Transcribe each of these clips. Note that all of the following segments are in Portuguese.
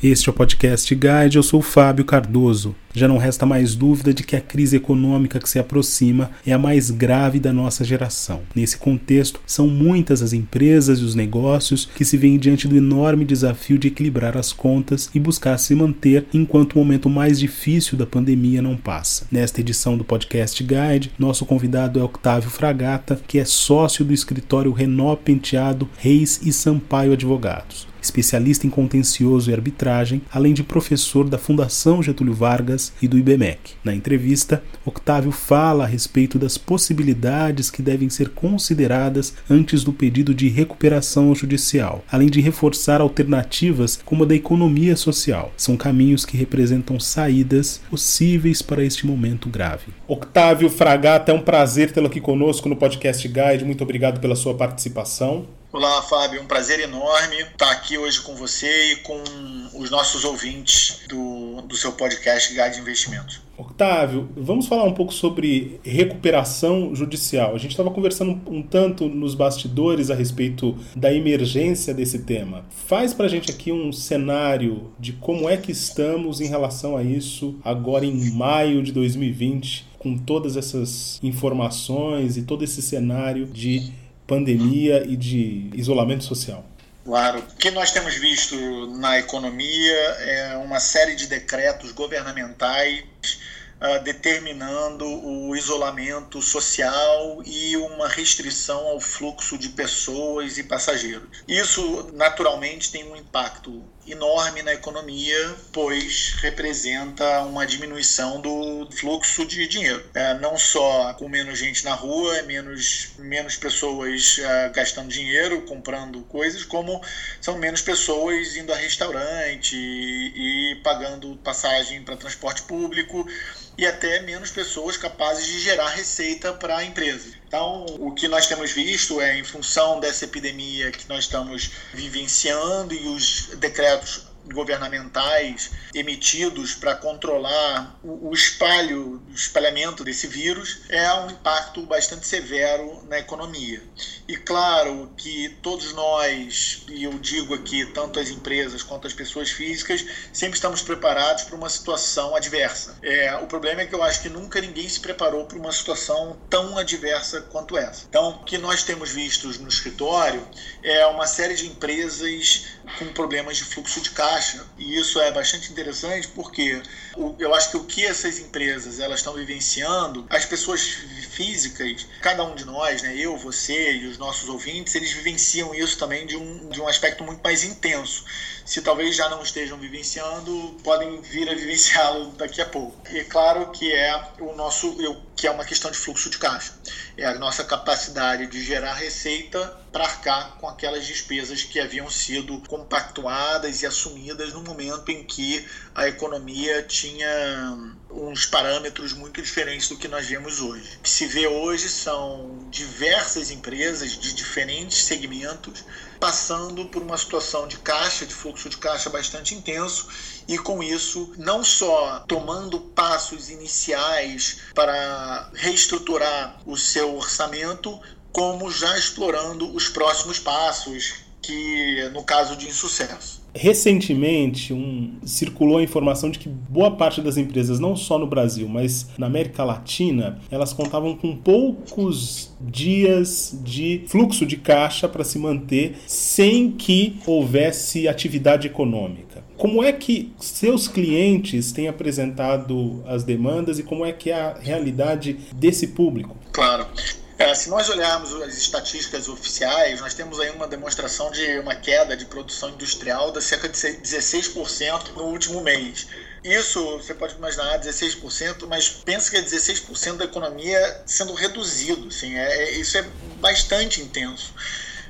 Este é o Podcast Guide, eu sou Fábio Cardoso. Já não resta mais dúvida de que a crise econômica que se aproxima é a mais grave da nossa geração. Nesse contexto, são muitas as empresas e os negócios que se veem diante do enorme desafio de equilibrar as contas e buscar se manter enquanto o momento mais difícil da pandemia não passa. Nesta edição do Podcast Guide, nosso convidado é Octávio Fragata, que é sócio do escritório Renó Penteado Reis e Sampaio Advogados especialista em contencioso e arbitragem, além de professor da Fundação Getúlio Vargas e do IBMEC. Na entrevista, Octávio fala a respeito das possibilidades que devem ser consideradas antes do pedido de recuperação judicial, além de reforçar alternativas como a da economia social. São caminhos que representam saídas possíveis para este momento grave. Octávio Fragata, é um prazer tê-lo aqui conosco no Podcast Guide. Muito obrigado pela sua participação. Olá, Fábio. Um prazer enorme estar aqui hoje com você e com os nossos ouvintes do, do seu podcast Guide de Investimentos. Octávio, vamos falar um pouco sobre recuperação judicial. A gente estava conversando um, tanto nos bastidores a respeito da emergência desse tema. Faz para a gente aqui um cenário de como é que estamos em relação a isso agora em maio de 2020, com todas essas informações e todo esse cenário de pandemia e de isolamento social? Claro. O que nós temos visto na economia é uma série de decretos governamentais uh, determinando o isolamento social e uma restrição ao fluxo de pessoas e passageiros. Isso, naturalmente, tem um impacto enorme na economia, pois representa uma diminuição do fluxo de dinheiro. É, não só com menos gente na rua, menos, menos pessoas é, gastando dinheiro, comprando coisas, como são menos pessoas indo a restaurante e, e pagando passagem para transporte público e até menos pessoas capazes de gerar receita para a empresa. Então, o que nós temos visto é, em função dessa epidemia que nós estamos vivenciando e os decretos governamentais emitidos para controlar o, o espalho, o espalhamento desse vírus, é um impacto bastante severo na economia. E claro que todos nós, e eu digo aqui, tanto as empresas quanto as pessoas físicas, sempre estamos preparados para uma situação adversa. É, o problema é que eu acho que nunca ninguém se preparou para uma situação tão adversa quanto essa. Então, o que nós temos visto no escritório é uma série de empresas com problemas de fluxo de caixa. E isso é bastante interessante porque eu acho que o que essas empresas elas estão vivenciando, as pessoas físicas, cada um de nós, né, eu, você e os nossos ouvintes, eles vivenciam isso também de um, de um aspecto muito mais intenso. Se talvez já não estejam vivenciando, podem vir a vivenciá-lo daqui a pouco. E é claro que é o nosso, que é uma questão de fluxo de caixa. É a nossa capacidade de gerar receita para arcar com aquelas despesas que haviam sido compactuadas e assumidas no momento em que a economia tinha uns parâmetros muito diferentes do que nós vemos hoje. O que se vê hoje são diversas empresas de diferentes segmentos passando por uma situação de caixa, de fluxo de caixa bastante intenso e com isso não só tomando passos iniciais para reestruturar o seu orçamento, como já explorando os próximos passos, que no caso de insucesso. Recentemente, um, circulou a informação de que boa parte das empresas, não só no Brasil, mas na América Latina, elas contavam com poucos dias de fluxo de caixa para se manter sem que houvesse atividade econômica. Como é que seus clientes têm apresentado as demandas e como é que é a realidade desse público? Claro. É, se nós olharmos as estatísticas oficiais, nós temos aí uma demonstração de uma queda de produção industrial de cerca de 16% no último mês. Isso, você pode imaginar, 16%, mas pensa que é 16% da economia sendo reduzido. Assim, é, é, isso é bastante intenso.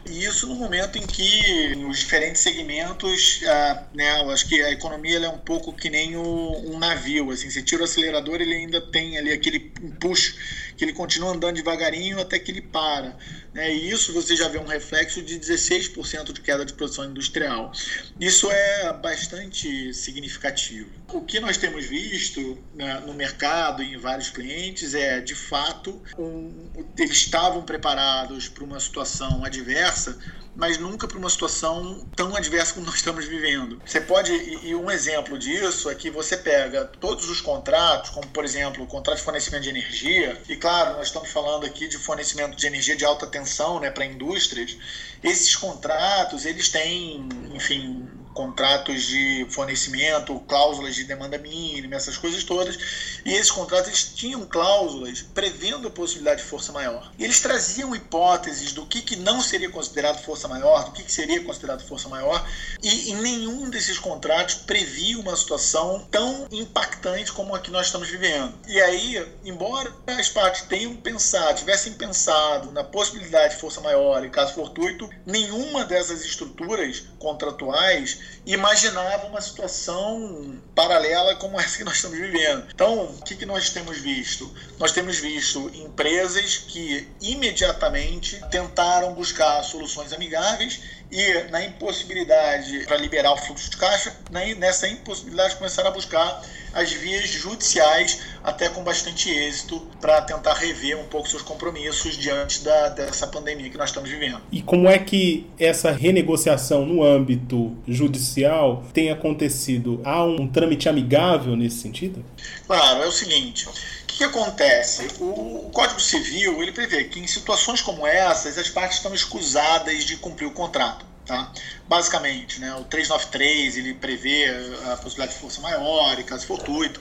E isso no momento em que os diferentes segmentos, ah, né, eu acho que a economia é um pouco que nem o, um navio, assim, você tira o acelerador, ele ainda tem ali aquele push que ele continua andando devagarinho até que ele para. Né? E isso você já vê um reflexo de 16% de queda de produção industrial. Isso é bastante significativo. O que nós temos visto né, no mercado e em vários clientes é, de fato, um, eles estavam preparados para uma situação adversa mas nunca para uma situação tão adversa como nós estamos vivendo. Você pode, e um exemplo disso é que você pega todos os contratos, como por exemplo o contrato de fornecimento de energia, e claro, nós estamos falando aqui de fornecimento de energia de alta tensão né, para indústrias, esses contratos eles têm, enfim, contratos de fornecimento, cláusulas de demanda mínima, essas coisas todas. E esses contratos eles tinham cláusulas prevendo a possibilidade de força maior. E eles traziam hipóteses do que, que não seria considerado força maior, do que, que seria considerado força maior, e em nenhum desses contratos previa uma situação tão impactante como a que nós estamos vivendo. E aí, embora as partes tenham pensado, tivessem pensado na possibilidade de força maior em caso fortuito, nenhuma dessas estruturas contratuais imaginava uma situação paralela como essa que nós estamos vivendo. Então, o que, que nós temos visto? Nós temos visto empresas que imediatamente tentaram buscar soluções amigáveis e na impossibilidade para liberar o fluxo de caixa, nessa impossibilidade começaram a buscar as vias judiciais, até com bastante êxito, para tentar rever um pouco seus compromissos diante da, dessa pandemia que nós estamos vivendo. E como é que essa renegociação no âmbito judicial tem acontecido? Há um trâmite amigável nesse sentido? Claro, é o seguinte que acontece? O, Código Civil ele prevê que em situações como essas as partes estão escusadas de cumprir o contrato. Tá? Basicamente, né, o 393 ele prevê a possibilidade de força maior, em caso fortuito.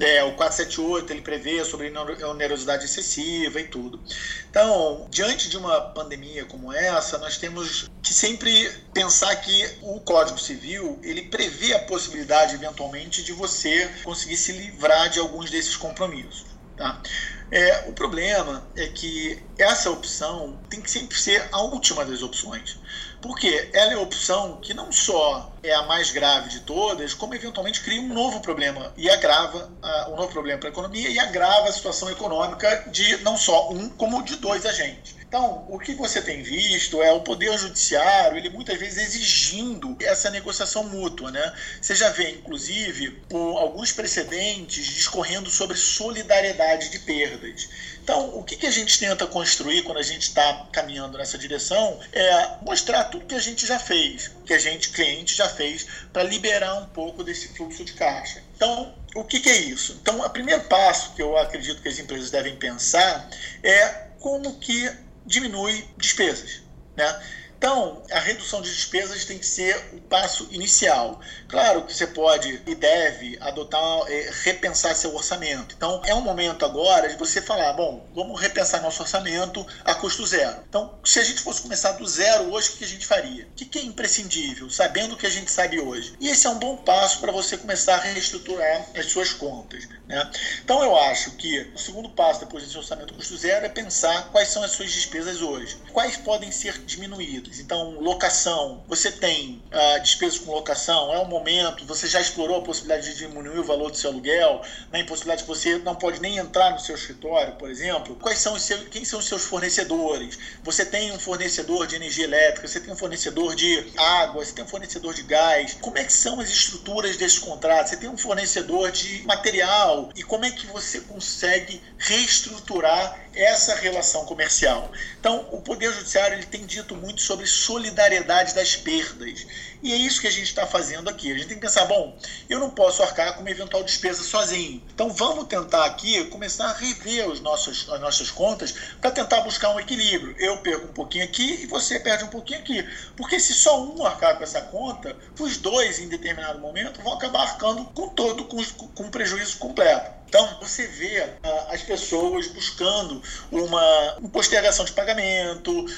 É, o 478 ele prevê sobre onerosidade excessiva e tudo. Então, diante de uma pandemia como essa, nós temos que sempre pensar que o Código Civil ele prevê a possibilidade, eventualmente, de você conseguir se livrar de alguns desses compromissos. Tá? É, o problema é que essa opção tem que sempre ser a última das opções. Porque ela é a opção que não só é a mais grave de todas, como eventualmente cria um novo problema e agrava uh, um novo problema para a economia e agrava a situação econômica de não só um, como de dois agentes. Então, o que você tem visto é o poder judiciário, ele muitas vezes exigindo essa negociação mútua, né? Você já vê, inclusive, por alguns precedentes discorrendo sobre solidariedade de perdas. Então, o que, a gente tenta construir quando a gente está caminhando nessa direção é mostrar tudo que a gente já fez, que a gente, cliente, já fez para liberar um pouco desse fluxo de caixa. Então, o que é isso? Então, o primeiro passo que eu acredito que as empresas devem pensar é como que diminui despesas. Né? Então, a redução de despesas tem que ser o passo inicial. Claro que você pode e deve adotar, é, repensar seu orçamento. Então, é um momento agora de você falar: bom, vamos repensar nosso orçamento a custo zero. Então, se a gente fosse começar do zero hoje, o que a gente faria? O que é imprescindível, sabendo o que a gente sabe hoje? E esse é um bom passo para você começar a reestruturar as suas contas. Né? Então, eu acho que o segundo passo depois desse orçamento custo zero é pensar quais são as suas despesas hoje, quais podem ser diminuídas então, locação, você tem uh, despesas com locação, é um momento, você já explorou a possibilidade de diminuir o valor do seu aluguel, na né? impossibilidade que você não pode nem entrar no seu escritório, por exemplo. Quais são os seus, quem são os seus fornecedores? Você tem um fornecedor de energia elétrica, você tem um fornecedor de água, você tem um fornecedor de gás. Como é que são as estruturas desses contratos? Você tem um fornecedor de material e como é que você consegue reestruturar essa relação comercial? Então, o Poder Judiciário ele tem dito muito sobre solidariedade das perdas. E é isso que a gente está fazendo aqui. A gente tem que pensar, bom, eu não posso arcar com uma eventual despesa sozinho. Então vamos tentar aqui começar a rever os nossos, as nossas contas para tentar buscar um equilíbrio. Eu perco um pouquinho aqui e você perde um pouquinho aqui. Porque se só um arcar com essa conta, os dois, em determinado momento, vão acabar arcando com todo, com, com prejuízo completo. Então, você vê uh, as pessoas buscando uma, uma postergação de pagamento, uh,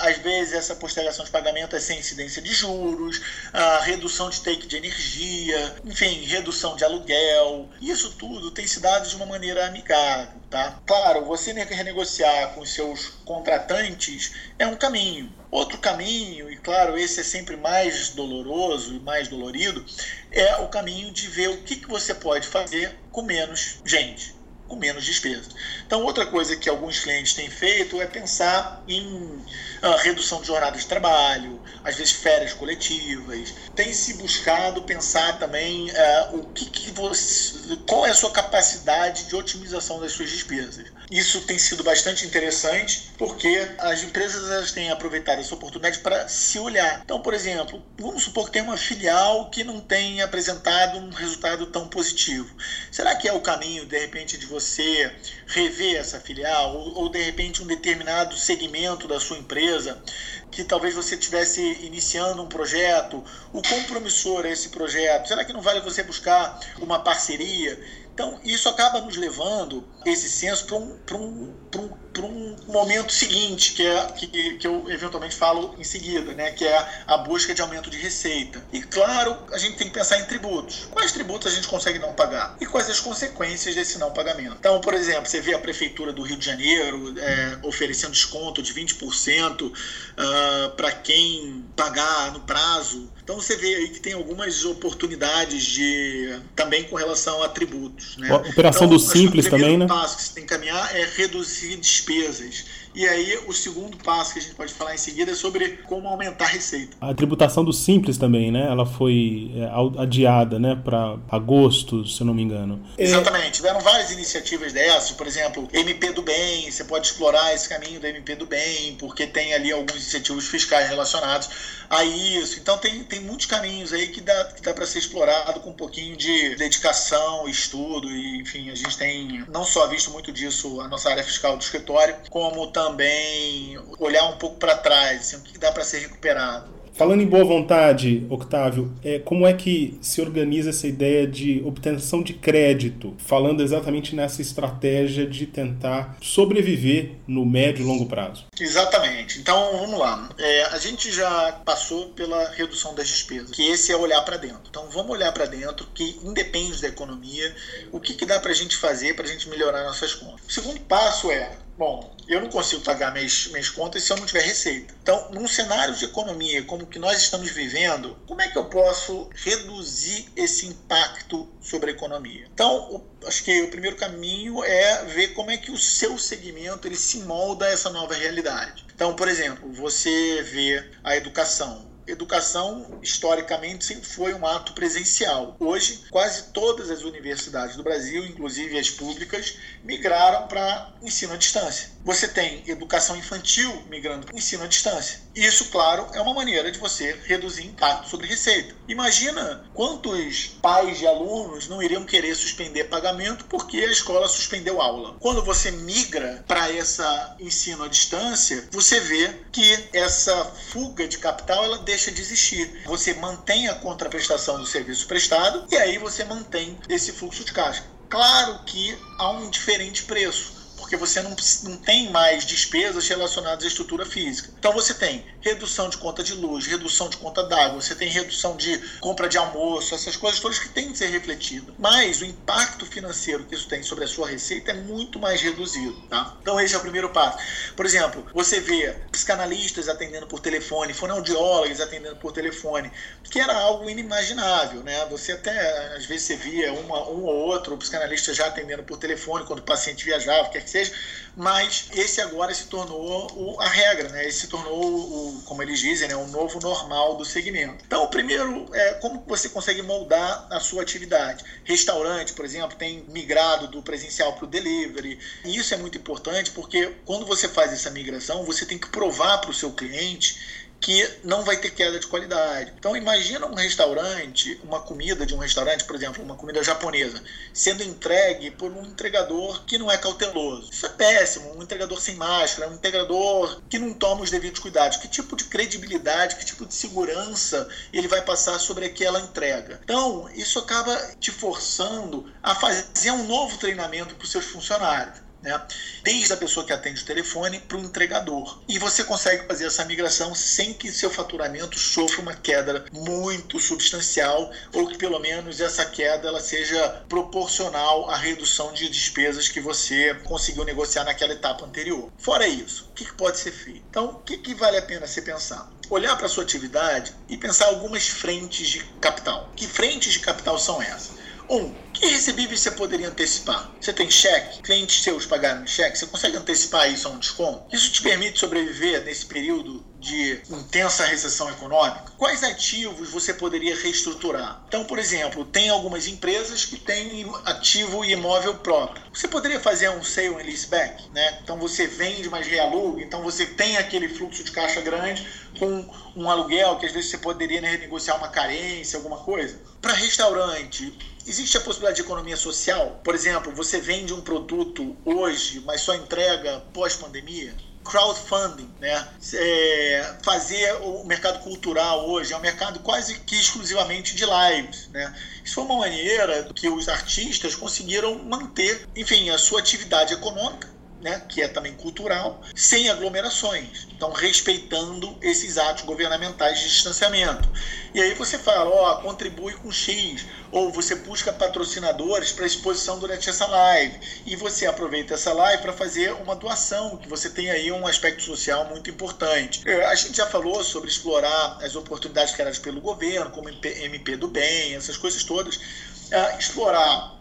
às vezes essa postergação de pagamento é sem incidência de juros, uh, redução de take de energia, enfim, redução de aluguel. Isso tudo tem se dado de uma maneira amigável. Tá? Claro, você renegociar com seus contratantes é um caminho. Outro caminho, e claro, esse é sempre mais doloroso e mais dolorido, é o caminho de ver o que, que você pode fazer com menos gente com menos despesa. Então, outra coisa que alguns clientes têm feito é pensar em uh, redução de jornada de trabalho, às vezes férias coletivas. Tem se buscado pensar também uh, o que, que você, qual é a sua capacidade de otimização das suas despesas. Isso tem sido bastante interessante porque as empresas elas têm aproveitado essa oportunidade para se olhar. Então, por exemplo, vamos supor que tem uma filial que não tem apresentado um resultado tão positivo. Será que é o caminho, de repente, de você rever essa filial ou, ou de repente um determinado segmento da sua empresa que talvez você estivesse iniciando um projeto, o compromissor é esse projeto? Será que não vale você buscar uma parceria? Então, isso acaba nos levando, esse senso, para um, um, um, um momento seguinte, que é que, que eu eventualmente falo em seguida, né? que é a busca de aumento de receita. E, claro, a gente tem que pensar em tributos. Quais tributos a gente consegue não pagar? E quais as consequências desse não pagamento? Então, por exemplo, você vê a Prefeitura do Rio de Janeiro é, oferecendo desconto de 20% uh, para quem pagar no prazo. Então, você vê aí que tem algumas oportunidades de também com relação a tributos. Né? A operação então, do Simples também, né? O passo que você tem que caminhar é reduzir despesas. E aí, o segundo passo que a gente pode falar em seguida é sobre como aumentar a receita. A tributação do Simples também, né? Ela foi é, adiada, né? Para agosto, se eu não me engano. É, Exatamente. Tiveram várias iniciativas dessas, por exemplo, MP do Bem. Você pode explorar esse caminho do MP do Bem, porque tem ali alguns incentivos fiscais relacionados a isso. Então, tem, tem muitos caminhos aí que dá, que dá para ser explorado com um pouquinho de dedicação, estudo. E, enfim, a gente tem não só visto muito disso a nossa área fiscal do escritório, como também também olhar um pouco para trás, assim, o que dá para ser recuperado. Falando em boa vontade, Octávio, é, como é que se organiza essa ideia de obtenção de crédito? Falando exatamente nessa estratégia de tentar sobreviver no médio e longo prazo. Exatamente. Então, vamos lá. É, a gente já passou pela redução das despesas, que esse é olhar para dentro. Então, vamos olhar para dentro, que independe da economia, o que, que dá para a gente fazer para a gente melhorar nossas contas. O segundo passo é Bom, eu não consigo pagar minhas, minhas contas se eu não tiver receita. Então, num cenário de economia como o que nós estamos vivendo, como é que eu posso reduzir esse impacto sobre a economia? Então, acho que o primeiro caminho é ver como é que o seu segmento ele se molda a essa nova realidade. Então, por exemplo, você vê a educação educação, historicamente, sempre foi um ato presencial. Hoje, quase todas as universidades do Brasil, inclusive as públicas, migraram para ensino à distância. Você tem educação infantil migrando para ensino à distância. Isso, claro, é uma maneira de você reduzir impacto sobre receita. Imagina quantos pais de alunos não iriam querer suspender pagamento porque a escola suspendeu aula. Quando você migra para essa ensino à distância, você vê que essa fuga de capital ela deixa de existir. Você mantém a contraprestação do serviço prestado e aí você mantém esse fluxo de caixa. Claro que há um diferente preço porque você não, não tem mais despesas relacionadas à estrutura física. Então você tem redução de conta de luz, redução de conta d'água, você tem redução de compra de almoço, essas coisas todas que têm que ser refletidas. Mas o impacto financeiro que isso tem sobre a sua receita é muito mais reduzido. Tá? Então esse é o primeiro passo. Por exemplo, você vê psicanalistas atendendo por telefone, fonoaudiólogos atendendo por telefone, que era algo inimaginável. Né? Você até, às vezes, você via uma, um ou outro psicanalista já atendendo por telefone quando o paciente viajava, que seja, mas esse agora se tornou o, a regra, né? Esse se tornou, o, como eles dizem, né? o novo normal do segmento. Então, o primeiro é como você consegue moldar a sua atividade. Restaurante, por exemplo, tem migrado do presencial para o delivery. E isso é muito importante porque quando você faz essa migração, você tem que provar para o seu cliente que não vai ter queda de qualidade. Então imagina um restaurante, uma comida de um restaurante, por exemplo, uma comida japonesa, sendo entregue por um entregador que não é cauteloso. Isso é péssimo, um entregador sem máscara, um entregador que não toma os devidos cuidados. Que tipo de credibilidade, que tipo de segurança ele vai passar sobre aquela entrega? Então, isso acaba te forçando a fazer um novo treinamento para os seus funcionários né? desde a pessoa que atende o telefone para o entregador. E você consegue fazer essa migração sem que seu faturamento sofra uma queda muito substancial ou que pelo menos essa queda ela seja proporcional à redução de despesas que você conseguiu negociar naquela etapa anterior. Fora isso, o que pode ser feito? Então, o que vale a pena você pensar? Olhar para a sua atividade e pensar algumas frentes de capital. Que frentes de capital são essas? Um, que recebíveis você poderia antecipar? Você tem cheque? Clientes seus pagaram cheque? Você consegue antecipar isso a um desconto? Isso te permite sobreviver nesse período de intensa recessão econômica? Quais ativos você poderia reestruturar? Então, por exemplo, tem algumas empresas que têm ativo imóvel próprio. Você poderia fazer um sale and leaseback, né? Então você vende, mas realuga, então você tem aquele fluxo de caixa grande com um aluguel que às vezes você poderia né, renegociar uma carência, alguma coisa. Para restaurante, Existe a possibilidade de economia social? Por exemplo, você vende um produto hoje, mas só entrega pós-pandemia? Crowdfunding, né? É, fazer o mercado cultural hoje é um mercado quase que exclusivamente de lives, né? Isso foi uma maneira que os artistas conseguiram manter, enfim, a sua atividade econômica né, que é também cultural, sem aglomerações. Então, respeitando esses atos governamentais de distanciamento. E aí você fala, ó, contribui com X, ou você busca patrocinadores para exposição durante essa live. E você aproveita essa live para fazer uma doação, que você tem aí um aspecto social muito importante. É, a gente já falou sobre explorar as oportunidades criadas pelo governo, como MP do Bem, essas coisas todas. Uh, explorar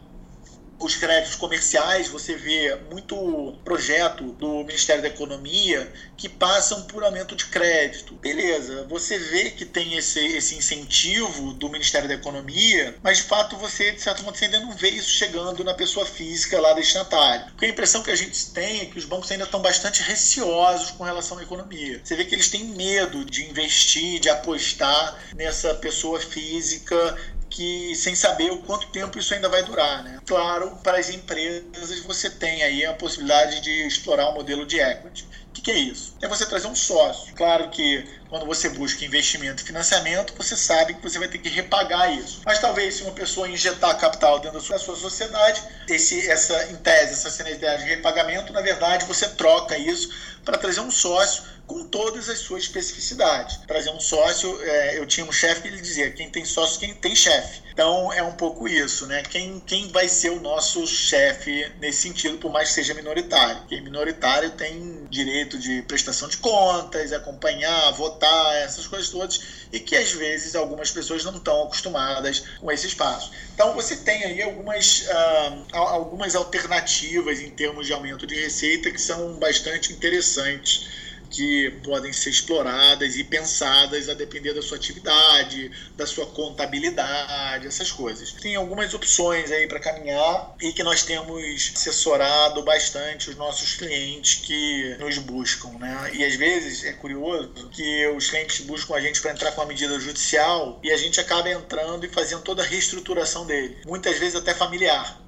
os créditos comerciais, você vê muito projeto do Ministério da Economia que passam por aumento de crédito. Beleza, você vê que tem esse, esse incentivo do Ministério da Economia, mas de fato você, de certo modo, ainda não vê isso chegando na pessoa física lá destinatária. Porque a impressão que a gente tem é que os bancos ainda estão bastante receosos com relação à economia. Você vê que eles têm medo de investir, de apostar nessa pessoa física que sem saber o quanto tempo isso ainda vai durar, né? Claro, para as empresas você tem aí a possibilidade de explorar o modelo de equity. O que, que é isso? É você trazer um sócio. Claro que quando você busca investimento e financiamento, você sabe que você vai ter que repagar isso. Mas talvez se uma pessoa injetar capital dentro da sua, da sua sociedade, esse, essa, em tese, essa sanidade de repagamento, na verdade, você troca isso para trazer um sócio com todas as suas especificidades. Trazer um sócio, é, eu tinha um chefe que ele dizia: quem tem sócio, quem tem chefe. Então é um pouco isso, né? Quem, quem vai ser o nosso chefe nesse sentido, por mais que seja minoritário? Quem é minoritário tem direito de prestação de contas, acompanhar, votar, essas coisas todas, e que às vezes algumas pessoas não estão acostumadas com esse espaço. Então você tem aí algumas, uh, algumas alternativas em termos de aumento de receita que são bastante interessantes que podem ser exploradas e pensadas a depender da sua atividade, da sua contabilidade, essas coisas. Tem algumas opções aí para caminhar e que nós temos assessorado bastante os nossos clientes que nos buscam, né? E às vezes é curioso que os clientes buscam a gente para entrar com a medida judicial e a gente acaba entrando e fazendo toda a reestruturação dele, muitas vezes até familiar.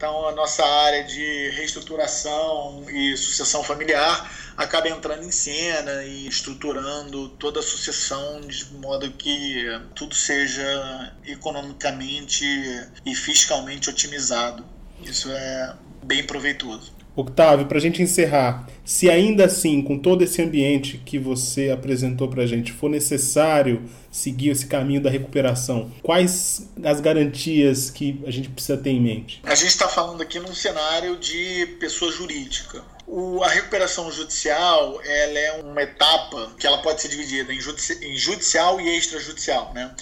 Então, a nossa área de reestruturação e sucessão familiar acaba entrando em cena e estruturando toda a sucessão de modo que tudo seja economicamente e fiscalmente otimizado. Isso é bem proveitoso. Octávio, para a gente encerrar, se ainda assim, com todo esse ambiente que você apresentou para a gente, for necessário seguir esse caminho da recuperação, quais as garantias que a gente precisa ter em mente? A gente está falando aqui num cenário de pessoa jurídica. O, a recuperação judicial ela é uma etapa que ela pode ser dividida em, judici em judicial e extrajudicial, né?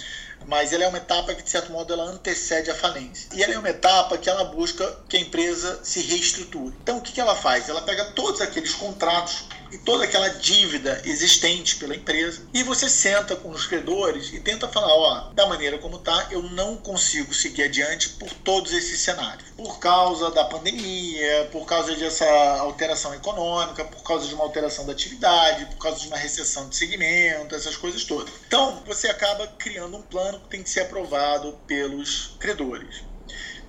Mas ela é uma etapa que, de certo modo, ela antecede a falência. E ela é uma etapa que ela busca que a empresa se reestruture. Então, o que, ela faz? Ela pega todos aqueles contratos e toda aquela dívida existente pela empresa e você senta com os credores e tenta falar, ó, da maneira como está, eu não consigo seguir adiante por todos esses cenários. Por causa da pandemia, por causa dessa alteração econômica, por causa de uma alteração da atividade, por causa de uma recessão de segmento, essas coisas todas. Então, você acaba criando um plano que tem que ser aprovado pelos credores.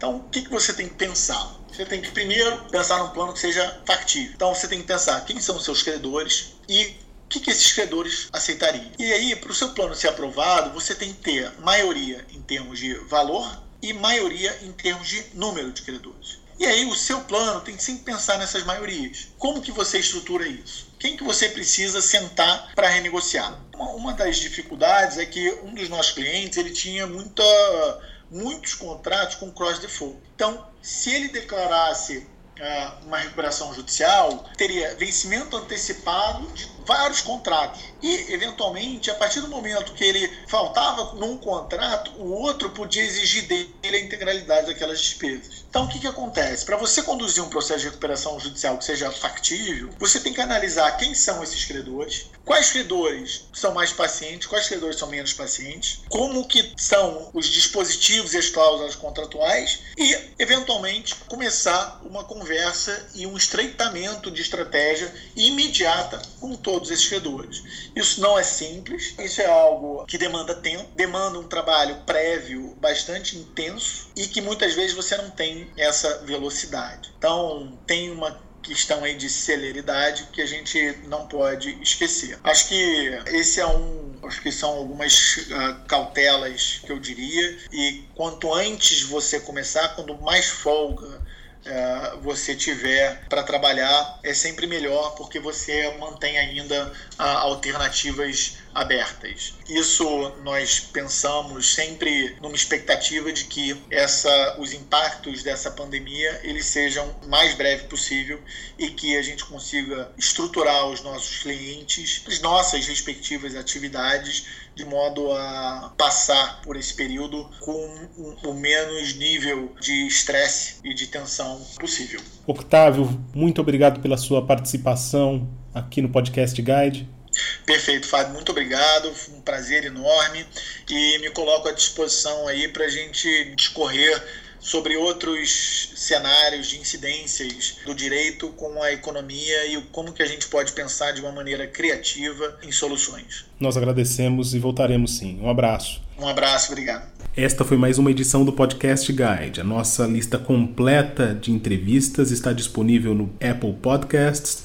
Então, o que, que você tem que pensar? Você tem que primeiro pensar num plano que seja factível. Então, você tem que pensar quem são os seus credores e o que, que esses credores aceitariam. E aí, para o seu plano ser aprovado, você tem que ter maioria em termos de valor e maioria em termos de número de credores. E aí o seu plano tem que sempre pensar nessas maiorias. Como que você estrutura isso? Quem que você precisa sentar para renegociar? Uma, uma, das dificuldades é que um dos nossos clientes ele tinha muita muitos contratos com cross default. Então, se ele declarasse uh, uma recuperação judicial, teria vencimento antecipado de vários contratos. E, eventualmente, a partir do momento que ele faltava num contrato, o outro podia exigir dele a integralidade daquelas despesas. Então, o que, que acontece? Para você conduzir um processo de recuperação judicial que seja factível, você tem que analisar quem são esses credores, quais credores são mais pacientes, quais credores são menos pacientes, como que são os dispositivos e as cláusulas contratuais e, eventualmente, começar uma conversa e um estreitamento de estratégia imediata com todos esses credores. Isso não é simples, isso é algo que demanda tempo, demanda um trabalho prévio bastante intenso e que muitas vezes você não tem essa velocidade. Então, tem uma questão aí de celeridade que a gente não pode esquecer. Acho que esse é um, acho que são algumas uh, cautelas que eu diria e quanto antes você começar, quando mais folga é, você tiver para trabalhar, é sempre melhor porque você mantém ainda alternativas abertas. Isso nós pensamos sempre numa expectativa de que essa, os impactos dessa pandemia eles sejam mais breve possível e que a gente consiga estruturar os nossos clientes, as nossas respectivas atividades de modo a passar por esse período com o menos nível de estresse e de tensão possível. Octávio, muito obrigado pela sua participação aqui no Podcast Guide. Perfeito, Fábio, muito obrigado, foi um prazer enorme e me coloco à disposição aí para a gente discorrer sobre outros cenários de incidências do direito com a economia e como que a gente pode pensar de uma maneira criativa em soluções. Nós agradecemos e voltaremos sim. Um abraço. Um abraço, obrigado. Esta foi mais uma edição do Podcast Guide. A nossa lista completa de entrevistas está disponível no Apple Podcasts,